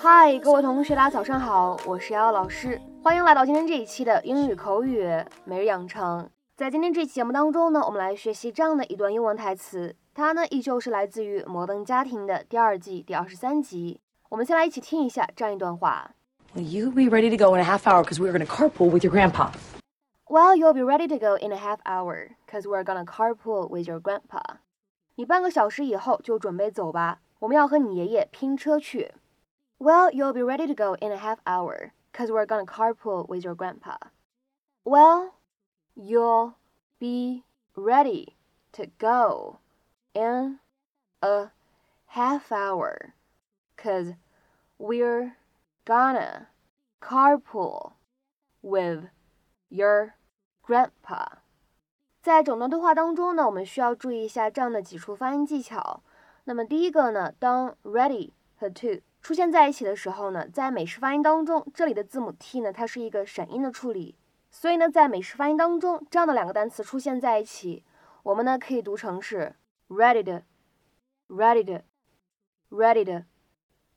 嗨，各位同学，大家早上好，我是瑶瑶老师，欢迎来到今天这一期的英语口语每日养成。在今天这期节目当中呢，我们来学习这样的一段英文台词，它呢依旧是来自于《摩登家庭》的第二季第二十三集。我们先来一起听一下这样一段话。Will you be ready to go in a half hour because we're going to carpool with your grandpa? Well, you'll be ready to go in a half hour because we're gonna carpool with your grandpa. 你半个小时以后就准备走吧，我们要和你爷爷拼车去。Well, you'll be ready to go in a half hour because we're gonna carpool with your grandpa. Well, you'll be ready to go in a half hour because we're gonna carpool with your grandpa。在整段对话当中呢，我们需要注意一下这样的几处发音技巧。那么第一个呢，当 ready 和 to 出现在一起的时候呢，在美式发音当中，这里的字母 t 呢，它是一个闪音的处理，所以呢，在美式发音当中，这样的两个单词出现在一起，我们呢可以读成是 ready 的，ready 的，ready 的。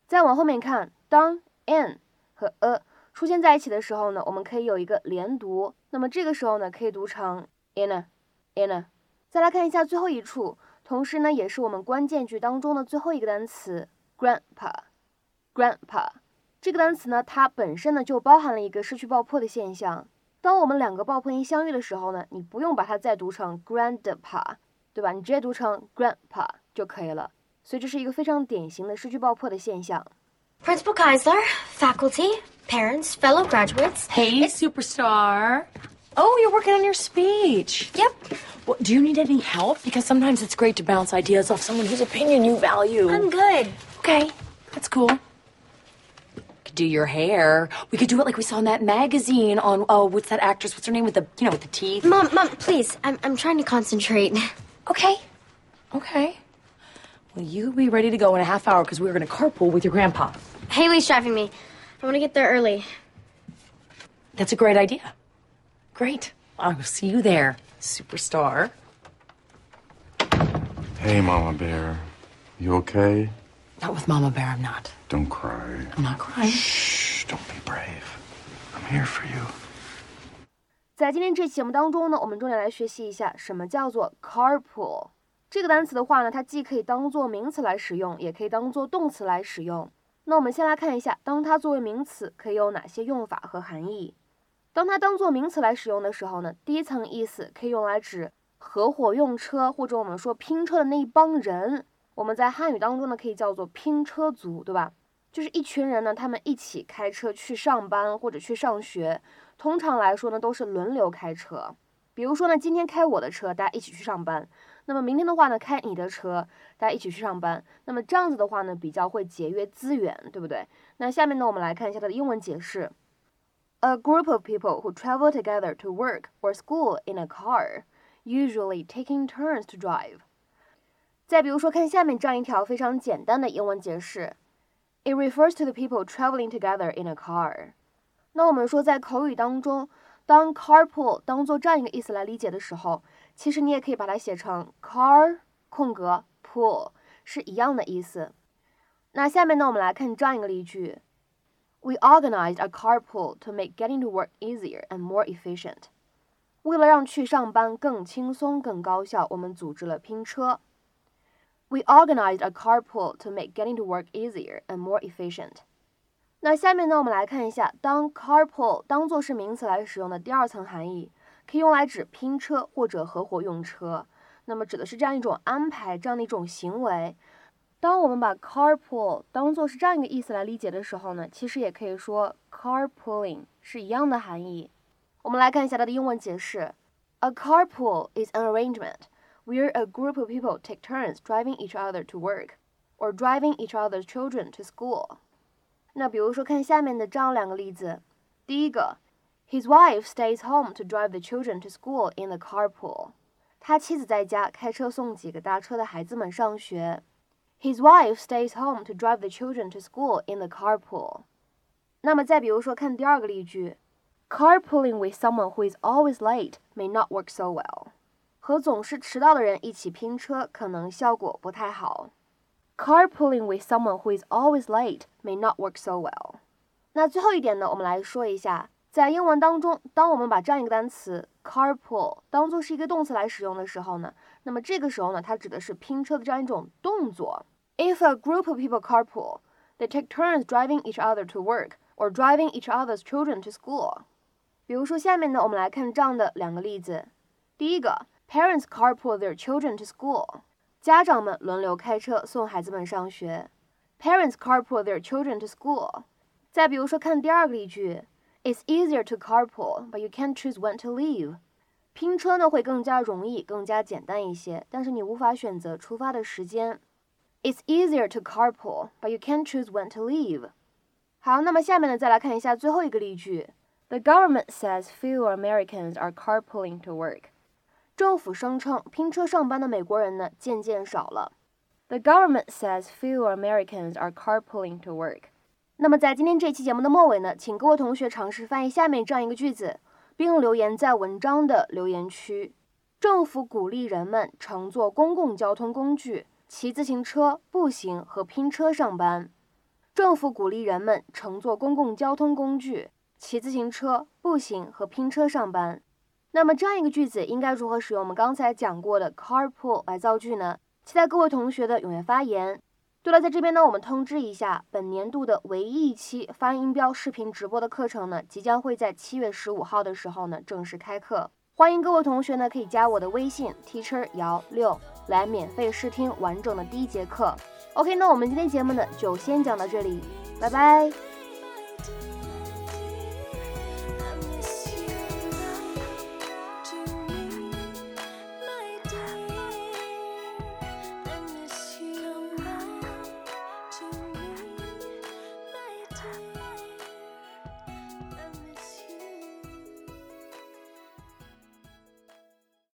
再往后面看，当 in 和 a 出现在一起的时候呢，我们可以有一个连读，那么这个时候呢，可以读成 in a in a。再来看一下最后一处，同时呢，也是我们关键句当中的最后一个单词 grandpa grandpa 这个单词呢，它本身呢就包含了一个失去爆破的现象。当我们两个爆破音相遇的时候呢，你不用把它再读成 grandpa，对吧？你直接读成 grandpa 就可以了。所以这是一个非常典型的失去爆破的现象。 Principal Keisler, faculty, parents, fellow graduates. Hey, superstar. Oh, you're working on your speech. Yep, Well, do you need any help? Because sometimes it's great to bounce ideas off someone whose opinion you value. I'm good. Okay, that's cool. Could do your hair. We could do it like we saw in that magazine on oh, what's that actress? What's her name with the you know with the teeth? Mom, Mom, please. I'm, I'm trying to concentrate. Okay, okay. Will you be ready to go in a half hour because we're going to carpool with your grandpa? Haley's driving me. I want to get there early. That's a great idea. Great. I will see you there, superstar. Hey, Mama Bear. You okay? Not with Mama Bear, I'm not. Don't cry. I'm not crying. Shh, don't be brave. I'm here for you. 在今天这期节目当中呢，我们重点来学习一下什么叫做 carpool 这个单词的话呢，它既可以当做名词来使用，也可以当做动词来使用。那我们先来看一下，当它作为名词可以有哪些用法和含义。当它当做名词来使用的时候呢，第一层意思可以用来指合伙用车，或者我们说拼车的那一帮人。我们在汉语当中呢，可以叫做拼车族，对吧？就是一群人呢，他们一起开车去上班或者去上学。通常来说呢，都是轮流开车。比如说呢，今天开我的车，大家一起去上班；那么明天的话呢，开你的车，大家一起去上班。那么这样子的话呢，比较会节约资源，对不对？那下面呢，我们来看一下它的英文解释：A group of people who travel together to work or school in a car, usually taking turns to drive。再比如说，看下面这样一条非常简单的英文解释：It refers to the people traveling together in a car。那我们说，在口语当中，当 carpool 当做这样一个意思来理解的时候，其实你也可以把它写成 car 空格 pool 是一样的意思。那下面呢，我们来看这样一个例句：We organized a carpool to make getting to work easier and more efficient。为了让去上班更轻松、更高效，我们组织了拼车。We organized a carpool to make getting to work easier and more efficient。那下面呢，我们来看一下，当 carpool 当做是名词来使用的第二层含义，可以用来指拼车或者合伙用车。那么指的是这样一种安排，这样的一种行为。当我们把 carpool 当做是这样一个意思来理解的时候呢，其实也可以说 carpooling 是一样的含义。我们来看一下它的英文解释：A carpool is an arrangement where a group of people take turns driving each other to work or driving each other's children to school。那比如说，看下面的这样两个例子。第一个，His wife stays home to drive the children to school in the carpool。他妻子在家开车送几个搭车的孩子们上学。His wife stays home to drive the children to school in the carpool。那么再比如说，看第二个例句，Carpooling with someone who is always late may not work so well。 和总是迟到的人一起拼车，可能效果不太好。carpooling with someone who is always late may not work so well。那最后一点呢，我们来说一下，在英文当中，当我们把这样一个单词 carpool 当做是一个动词来使用的时候呢，那么这个时候呢，它指的是拼车的这样一种动作。If a group of people carpool, they take turns driving each other to work or driving each other's children to school。比如说下面呢，我们来看这样的两个例子。第一个 ，Parents carpool their children to school。家长们轮流开车送孩子们上学。Parents carpool their children to school。再比如说，看第二个例句，It's easier to carpool, but you can't choose when to leave。拼车呢会更加容易、更加简单一些，但是你无法选择出发的时间。It's easier to carpool, but you can't choose when to leave。好，那么下面呢，再来看一下最后一个例句，The government says fewer Americans are carpooling to work。 政府声称拼车上班的美国人呢渐渐少了。The government says fewer Americans are carpooling to work。那么在今天这期节目的末尾呢，请各位同学尝试翻译下面这样一个句子，并留言在文章的留言区。政府鼓励人们乘坐公共交通工具，骑自行车、步行和拼车上班。政府鼓励人们乘坐公共交通工具，骑自行车、步行和拼车上班。那么这样一个句子应该如何使用我们刚才讲过的 carpool 来造句呢？期待各位同学的踊跃发言。对了，在这边呢，我们通知一下，本年度的唯一一期发音标视频直播的课程呢，即将会在七月十五号的时候呢正式开课。欢迎各位同学呢可以加我的微信 teacher 姚六来免费试听完整的第一节课。OK，那我们今天节目呢就先讲到这里，拜拜。